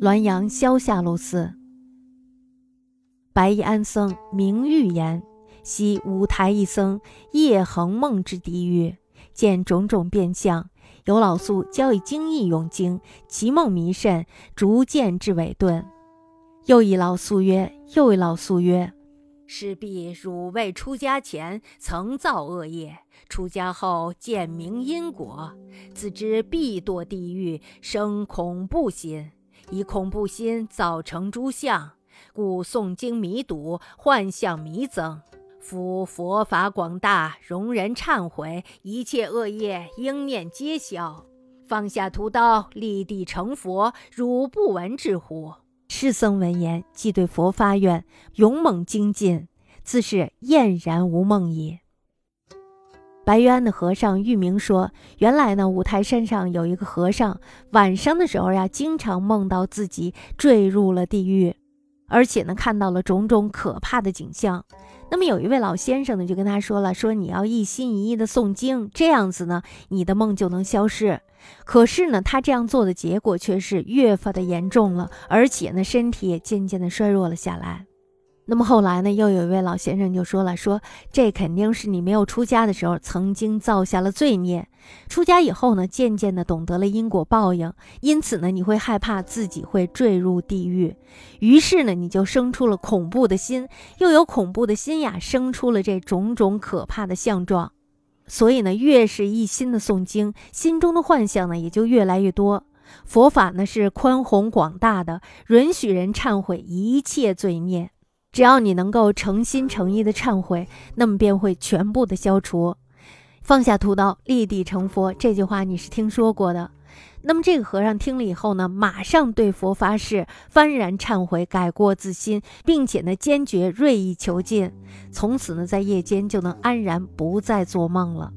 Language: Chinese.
滦阳萧下路寺，白衣安僧名玉言，昔五台一僧夜恒梦之地狱，见种种变相。有老宿教以精义咏经，其梦迷甚，逐渐至尾顿。又一老宿曰：“又一老宿曰。”是必汝未出家前曾造恶业，出家后见明因果，自知必堕地狱，生恐怖心，以恐怖心造成诸相，故诵经弥堵，幻象弥增。夫佛法广大，容人忏悔，一切恶业应念皆消，放下屠刀，立地成佛，汝不闻之乎？师僧闻言，即对佛发愿，勇猛精进，自是晏然无梦也。白玉庵的和尚玉明说：“原来呢，五台山上有一个和尚，晚上的时候呀，经常梦到自己坠入了地狱，而且呢，看到了种种可怕的景象。那么有一位老先生呢，就跟他说了：说你要一心一意的诵经，这样子呢，你的梦就能消失。”可是呢，他这样做的结果却是越发的严重了，而且呢，身体也渐渐的衰弱了下来。那么后来呢，又有一位老先生就说了：“说这肯定是你没有出家的时候曾经造下了罪孽，出家以后呢，渐渐的懂得了因果报应，因此呢，你会害怕自己会坠入地狱，于是呢，你就生出了恐怖的心，又有恐怖的心呀，生出了这种种可怕的相状。”所以呢，越是一心的诵经，心中的幻象呢也就越来越多。佛法呢是宽宏广大的，允许人忏悔一切罪孽。只要你能够诚心诚意的忏悔，那么便会全部的消除。放下屠刀，立地成佛，这句话你是听说过的。那么这个和尚听了以后呢，马上对佛发誓，幡然忏悔，改过自新，并且呢，坚决锐意求进。从此呢，在夜间就能安然不再做梦了。